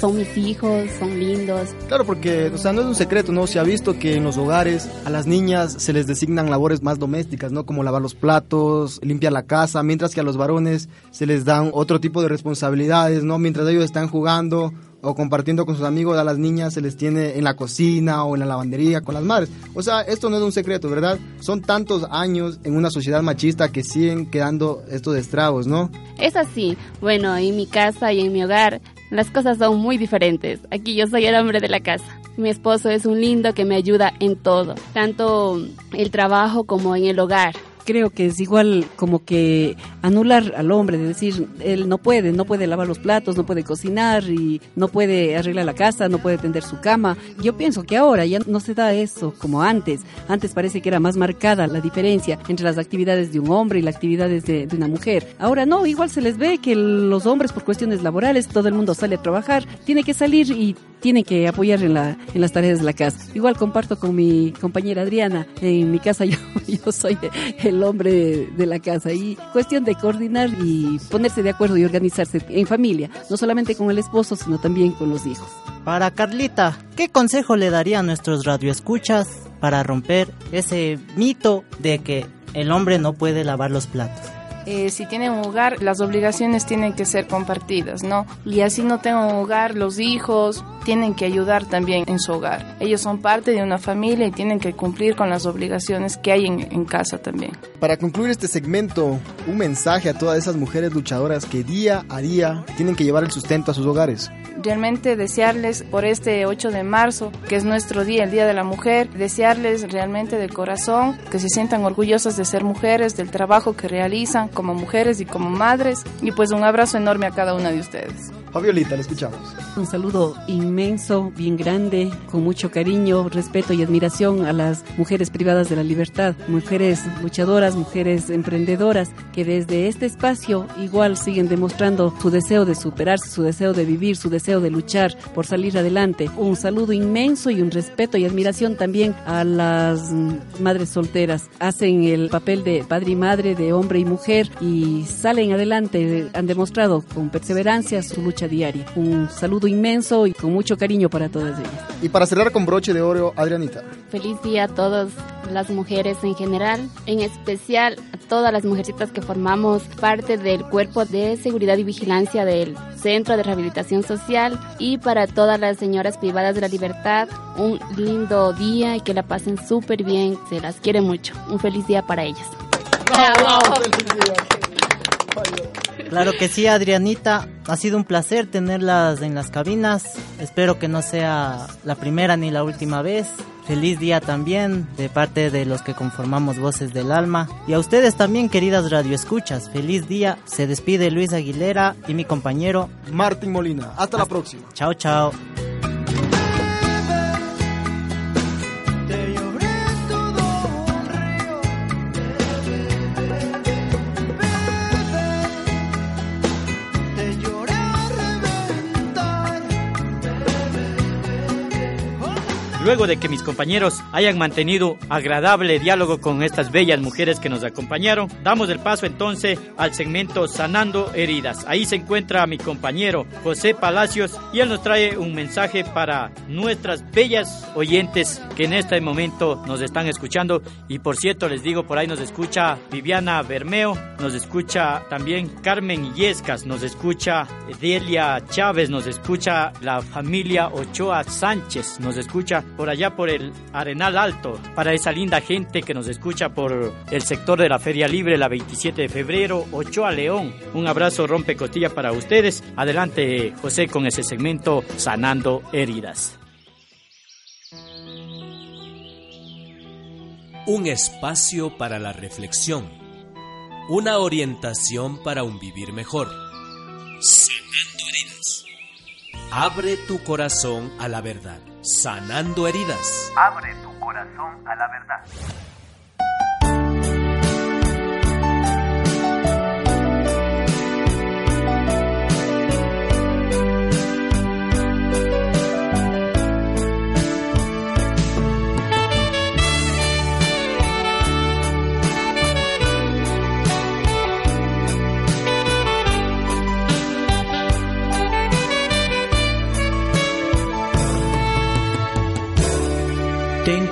son mis hijos, son lindos. Claro, porque, o sea, no es un secreto, ¿no? Se ha visto que en los hogares a las niñas se les designan labores más domésticas, ¿no? Como lavar los platos, limpiar la casa, mientras que a los varones se les dan otro tipo de responsabilidades, ¿no? Mientras ellos están jugando o compartiendo con sus amigos, a las niñas se les tiene en la cocina o en la lavandería con las madres. O sea, esto no es un secreto, ¿verdad? Son tantos años en una sociedad machista que siguen quedando estos estragos, ¿no? Es así. Bueno, en mi casa y en mi hogar las cosas son muy diferentes. Aquí yo soy el hombre de la casa. Mi esposo es un lindo que me ayuda en todo, tanto el trabajo como en el hogar creo que es igual como que anular al hombre, de decir, él no puede, no puede lavar los platos, no puede cocinar y no puede arreglar la casa, no puede tender su cama. Yo pienso que ahora ya no se da eso como antes. Antes parece que era más marcada la diferencia entre las actividades de un hombre y las actividades de, de una mujer. Ahora no, igual se les ve que los hombres por cuestiones laborales, todo el mundo sale a trabajar, tiene que salir y tiene que apoyar en, la, en las tareas de la casa. Igual comparto con mi compañera Adriana, en mi casa yo, yo soy el hombre de la casa y cuestión de coordinar y ponerse de acuerdo y organizarse en familia, no solamente con el esposo, sino también con los hijos. Para Carlita, ¿qué consejo le daría a nuestros radioescuchas para romper ese mito de que el hombre no puede lavar los platos? Eh, si tienen un hogar, las obligaciones tienen que ser compartidas, ¿no? Y así no tengo un hogar, los hijos tienen que ayudar también en su hogar. Ellos son parte de una familia y tienen que cumplir con las obligaciones que hay en, en casa también. Para concluir este segmento, un mensaje a todas esas mujeres luchadoras que día a día tienen que llevar el sustento a sus hogares realmente desearles por este 8 de marzo, que es nuestro día, el Día de la Mujer, desearles realmente de corazón que se sientan orgullosas de ser mujeres, del trabajo que realizan como mujeres y como madres, y pues un abrazo enorme a cada una de ustedes. Fabiolita, le escuchamos. Un saludo inmenso, bien grande, con mucho cariño, respeto y admiración a las mujeres privadas de la libertad, mujeres luchadoras, mujeres emprendedoras, que desde este espacio igual siguen demostrando su deseo de superarse, su deseo de vivir, su deseo de luchar por salir adelante. Un saludo inmenso y un respeto y admiración también a las madres solteras. Hacen el papel de padre y madre, de hombre y mujer y salen adelante, han demostrado con perseverancia su lucha diaria. Un saludo inmenso y con mucho cariño para todas ellas. Y para cerrar con broche de oro, Adrianita. Feliz día a todas las mujeres en general, en especial a todas las mujercitas que formamos parte del cuerpo de seguridad y vigilancia del Centro de Rehabilitación Social y para todas las señoras privadas de la libertad, un lindo día y que la pasen súper bien, se las quiere mucho. Un feliz día para ellas. Claro que sí, Adrianita. Ha sido un placer tenerlas en las cabinas. Espero que no sea la primera ni la última vez. Feliz día también de parte de los que conformamos Voces del Alma. Y a ustedes también, queridas radioescuchas. Feliz día. Se despide Luis Aguilera y mi compañero Martín Molina. Hasta la próxima. Chao, chao. Luego de que mis compañeros hayan mantenido agradable diálogo con estas bellas mujeres que nos acompañaron, damos el paso entonces al segmento Sanando Heridas. Ahí se encuentra mi compañero José Palacios y él nos trae un mensaje para nuestras bellas oyentes que en este momento nos están escuchando. Y por cierto, les digo, por ahí nos escucha Viviana Bermeo, nos escucha también Carmen Illescas, nos escucha Delia Chávez, nos escucha la familia Ochoa Sánchez, nos escucha por allá por el Arenal Alto, para esa linda gente que nos escucha por el sector de la Feria Libre, la 27 de febrero, Ochoa León. Un abrazo rompecotilla para ustedes. Adelante, José, con ese segmento Sanando Heridas. Un espacio para la reflexión. Una orientación para un vivir mejor. Sanando heridas. Abre tu corazón a la verdad. Sanando heridas. Abre tu corazón a la verdad.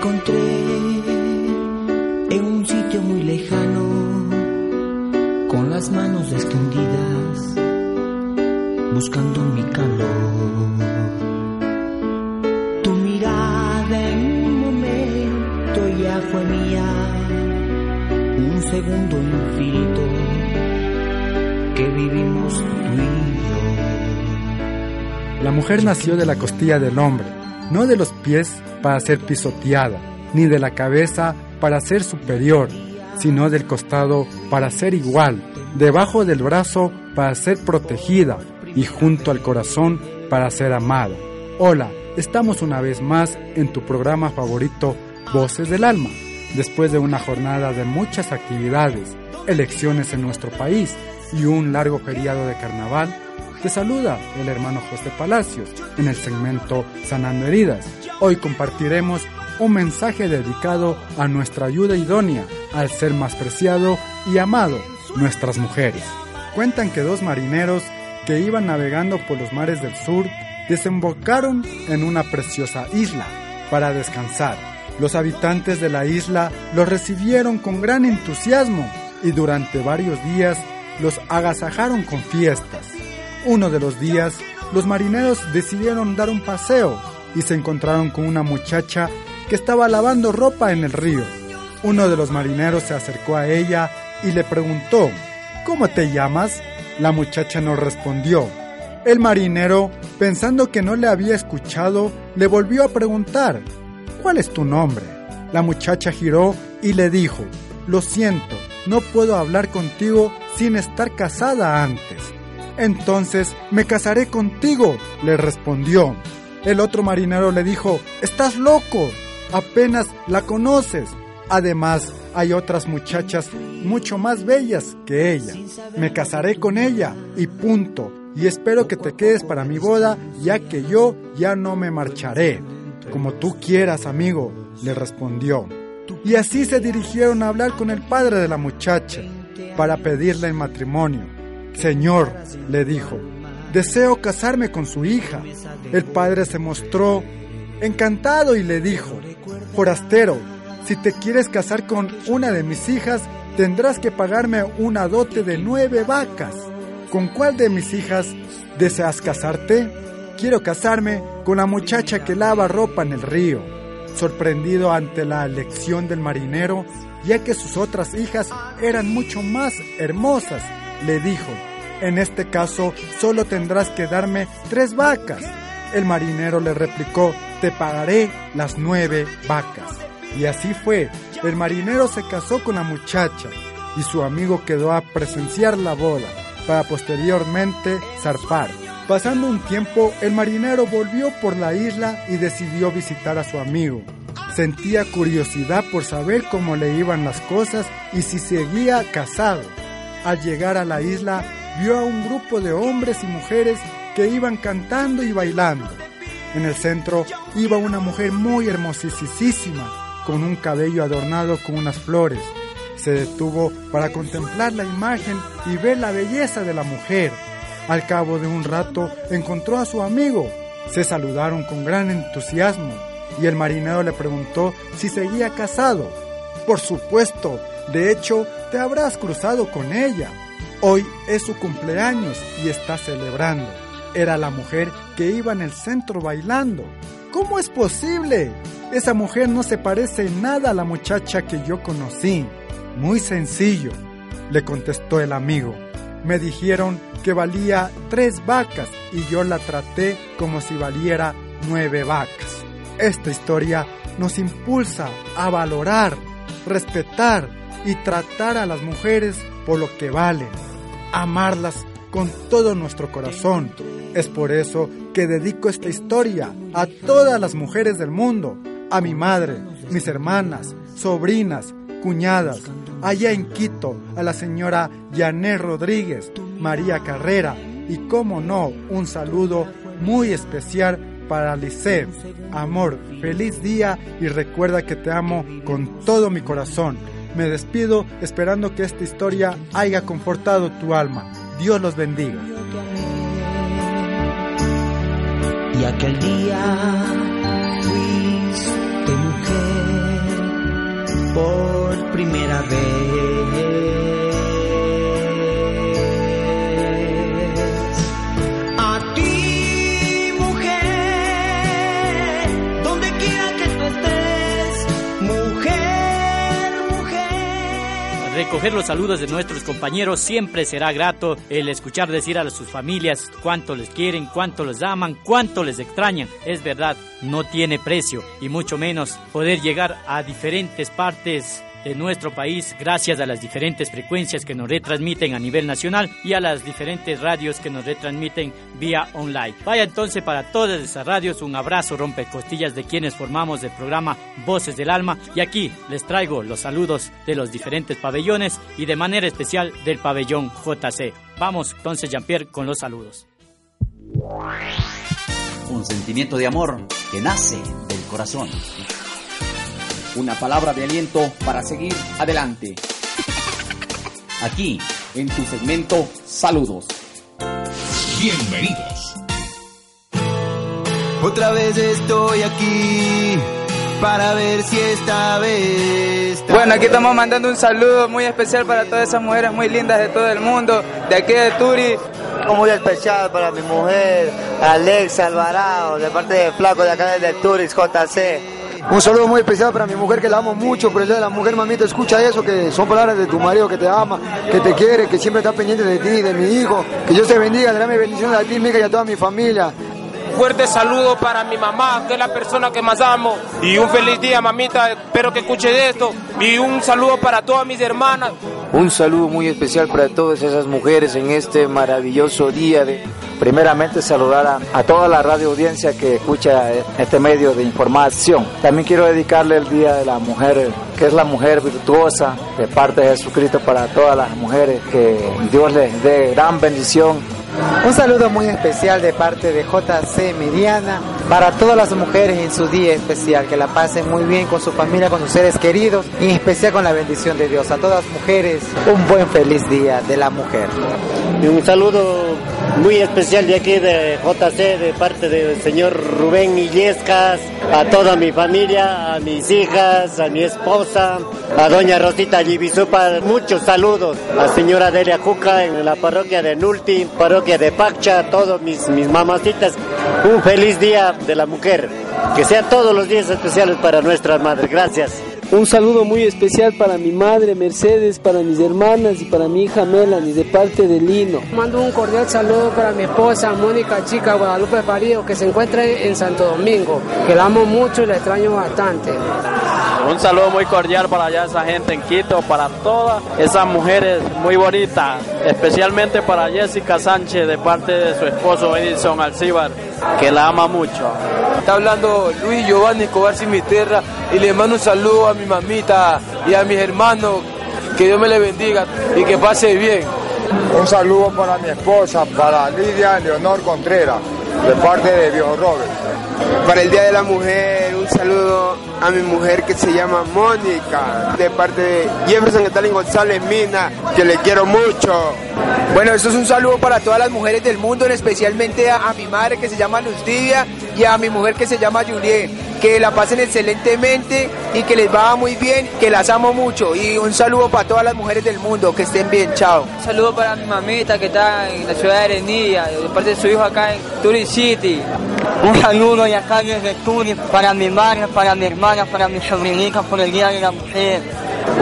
Encontré en un sitio muy lejano, con las manos extendidas, buscando mi calor. Tu mirada en un momento ya fue mía, un segundo infinito que vivimos tú. La mujer nació de la costilla del hombre, no de los pies para ser pisoteada, ni de la cabeza para ser superior, sino del costado para ser igual, debajo del brazo para ser protegida y junto al corazón para ser amada. Hola, estamos una vez más en tu programa favorito Voces del Alma, después de una jornada de muchas actividades, elecciones en nuestro país y un largo feriado de carnaval. Te saluda el hermano José Palacios en el segmento Sanando Heridas. Hoy compartiremos un mensaje dedicado a nuestra ayuda idónea al ser más preciado y amado, nuestras mujeres. Cuentan que dos marineros que iban navegando por los mares del sur desembocaron en una preciosa isla para descansar. Los habitantes de la isla los recibieron con gran entusiasmo y durante varios días los agasajaron con fiestas. Uno de los días, los marineros decidieron dar un paseo y se encontraron con una muchacha que estaba lavando ropa en el río. Uno de los marineros se acercó a ella y le preguntó, ¿Cómo te llamas? La muchacha no respondió. El marinero, pensando que no le había escuchado, le volvió a preguntar, ¿cuál es tu nombre? La muchacha giró y le dijo, lo siento, no puedo hablar contigo sin estar casada antes. Entonces me casaré contigo, le respondió. El otro marinero le dijo, estás loco, apenas la conoces. Además, hay otras muchachas mucho más bellas que ella. Me casaré con ella y punto. Y espero que te quedes para mi boda, ya que yo ya no me marcharé. Como tú quieras, amigo, le respondió. Y así se dirigieron a hablar con el padre de la muchacha para pedirle en matrimonio. Señor, le dijo, deseo casarme con su hija. El padre se mostró encantado y le dijo, forastero, si te quieres casar con una de mis hijas, tendrás que pagarme una dote de nueve vacas. ¿Con cuál de mis hijas deseas casarte? Quiero casarme con la muchacha que lava ropa en el río. Sorprendido ante la elección del marinero, ya que sus otras hijas eran mucho más hermosas, le dijo, en este caso solo tendrás que darme tres vacas. El marinero le replicó, te pagaré las nueve vacas. Y así fue, el marinero se casó con la muchacha y su amigo quedó a presenciar la boda para posteriormente zarpar. Pasando un tiempo, el marinero volvió por la isla y decidió visitar a su amigo. Sentía curiosidad por saber cómo le iban las cosas y si seguía casado. Al llegar a la isla, vio a un grupo de hombres y mujeres que iban cantando y bailando. En el centro iba una mujer muy hermosísima, con un cabello adornado con unas flores. Se detuvo para contemplar la imagen y ver la belleza de la mujer. Al cabo de un rato encontró a su amigo. Se saludaron con gran entusiasmo y el marinero le preguntó si seguía casado. Por supuesto, de hecho, te habrás cruzado con ella. Hoy es su cumpleaños y está celebrando. Era la mujer que iba en el centro bailando. ¿Cómo es posible? Esa mujer no se parece en nada a la muchacha que yo conocí. Muy sencillo, le contestó el amigo. Me dijeron que valía tres vacas y yo la traté como si valiera nueve vacas. Esta historia nos impulsa a valorar, respetar y tratar a las mujeres por lo que valen, amarlas con todo nuestro corazón. Es por eso que dedico esta historia a todas las mujeres del mundo, a mi madre, mis hermanas, sobrinas, cuñadas, allá en Quito, a la señora Janet Rodríguez, María Carrera y, como no, un saludo muy especial para Lice. Amor, feliz día y recuerda que te amo con todo mi corazón. Me despido esperando que esta historia haya confortado tu alma. Dios los bendiga. Y aquel día fuiste mujer por primera vez. Recoger los saludos de nuestros compañeros siempre será grato el escuchar decir a sus familias cuánto les quieren, cuánto les aman, cuánto les extrañan. Es verdad, no tiene precio y mucho menos poder llegar a diferentes partes de nuestro país gracias a las diferentes frecuencias que nos retransmiten a nivel nacional y a las diferentes radios que nos retransmiten vía online. Vaya entonces para todas esas radios un abrazo rompecostillas de quienes formamos el programa Voces del Alma y aquí les traigo los saludos de los diferentes pabellones y de manera especial del pabellón JC. Vamos entonces Jean-Pierre con los saludos. Un sentimiento de amor que nace del corazón. Una palabra de aliento para seguir adelante. Aquí, en tu segmento Saludos. Bienvenidos. Otra vez estoy aquí para ver si esta vez. Bueno, aquí estamos mandando un saludo muy especial para todas esas mujeres muy lindas de todo el mundo, de aquí de Turi. Muy especial para mi mujer, Alexa Alvarado, de parte de Flaco de acá desde Turis JC. Un saludo muy especial para mi mujer que la amo mucho, día de la mujer, mamita, escucha eso, que son palabras de tu marido que te ama, que te quiere, que siempre está pendiente de ti, de mi hijo. Que Dios te bendiga, mi bendiciones a ti, mija, y a toda mi familia. Fuerte saludo para mi mamá, que es la persona que más amo. Y un feliz día, mamita. Espero que escuche esto. Y un saludo para todas mis hermanas. Un saludo muy especial para todas esas mujeres en este maravilloso día de primeramente saludar a, toda la radio audiencia que escucha este medio de información. También quiero dedicarle el Día de la Mujer, que es la mujer virtuosa de parte de Jesucristo para todas las mujeres, que Dios les dé gran bendición. Un saludo muy especial de parte de JC Mediana para todas las mujeres en su día especial, que la pasen muy bien con su familia, con sus seres queridos y en especial con la bendición de Dios. A todas mujeres, un buen feliz día de la mujer. Y un saludo muy especial de aquí de JC, de parte del señor Rubén Illescas, a toda mi familia, a mis hijas, a mi esposa, a doña Rosita Yibisupa, muchos saludos, a señora Delia Cuca en la parroquia de Nulti, parroquia de Pacha, a todos mis, mis mamacitas, un feliz día de la mujer, que sean todos los días especiales para nuestras madres, gracias. Un saludo muy especial para mi madre Mercedes, para mis hermanas y para mi hija Melanie de parte de Lino. Mando un cordial saludo para mi esposa Mónica Chica Guadalupe Farío que se encuentra en Santo Domingo, que la amo mucho y la extraño bastante. Un saludo muy cordial para allá esa gente en Quito, para todas esas mujeres muy bonitas, especialmente para Jessica Sánchez de parte de su esposo Edison Alcibar, que la ama mucho. Está hablando Luis Giovanni Escobar Cimiterra y le mando un saludo a mi mamita y a mis hermanos. Que Dios me le bendiga y que pase bien. Un saludo para mi esposa, para Lidia Leonor Contreras. De parte de Viejo Robert. Para el Día de la Mujer, un saludo a mi mujer que se llama Mónica, de parte de Jefferson Catalín González Mina, que le quiero mucho. Bueno, esto es un saludo para todas las mujeres del mundo, especialmente a, mi madre que se llama Lustivia y a mi mujer que se llama Juliet. Que la pasen excelentemente y que les va muy bien, que las amo mucho. Y un saludo para todas las mujeres del mundo, que estén bien, chao. Un saludo para mi mamita que está en la ciudad de Arenilla, de parte de su hijo acá en Turi City. Un saludo y acá desde Turi para mi madre, para mi hermana, para mi sobrinita por el Día de la Mujer.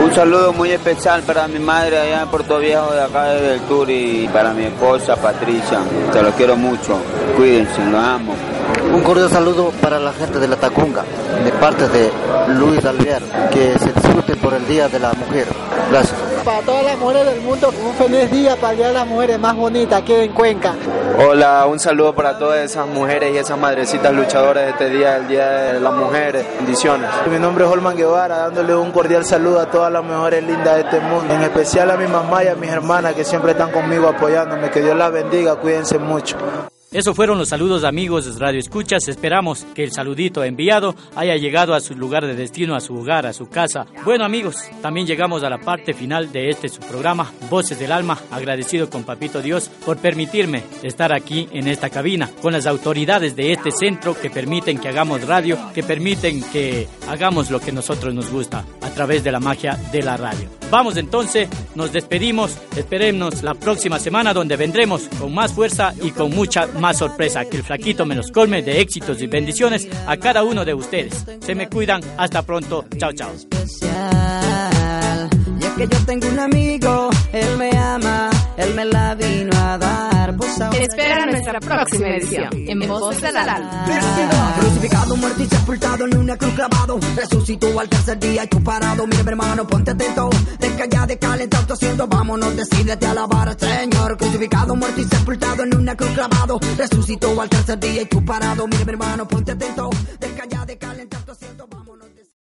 Un saludo muy especial para mi madre allá en Puerto Viejo de acá del Turi y para mi esposa Patricia. Te lo quiero mucho. Cuídense, los amo. Un cordial saludo para la gente de la Tacunga, de parte de Luis Alvear, que se disfruten por el Día de la Mujer. Gracias. Para todas las mujeres del mundo, un feliz día para el Día de las Mujeres más bonita aquí en Cuenca. Hola, un saludo para todas esas mujeres y esas madrecitas luchadoras de este día, el Día de las Mujeres. Bendiciones. Mi nombre es Holman Guevara, dándole un cordial saludo a todas las mujeres lindas de este mundo, en especial a mi mamá y a mis hermanas que siempre están conmigo apoyándome. Que Dios las bendiga, cuídense mucho. Eso fueron los saludos amigos de Radio Escuchas. Esperamos que el saludito enviado haya llegado a su lugar de destino, a su hogar, a su casa. Bueno amigos, también llegamos a la parte final de este su programa, Voces del Alma. Agradecido con Papito Dios por permitirme estar aquí en esta cabina, con las autoridades de este centro que permiten que hagamos radio, que permiten que hagamos lo que nosotros nos gusta a través de la magia de la radio. Vamos entonces, nos despedimos, esperemos la próxima semana donde vendremos con más fuerza y con mucha más sorpresa, que el flaquito me los colme de éxitos y bendiciones a cada uno de ustedes. Se me cuidan, hasta pronto, chao chao. Que yo tengo un amigo, él me ama, él me la vino a dar. Pues Espera nuestra próxima edición en Voz del Alma. Crucificado, muerto y sepultado en una cruz clavado. Resucitó al tercer día y tú parado. Mira, mi hermano, ponte atento. Deja ya de calentar tu asiento. Vámonos, decídete a alabar al Señor. Crucificado, muerto y sepultado en una cruz clavado. Resucitó al tercer día y tú parado. Mira, mi hermano, ponte atento. Deja ya de calentar tu asiento.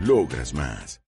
Logras más.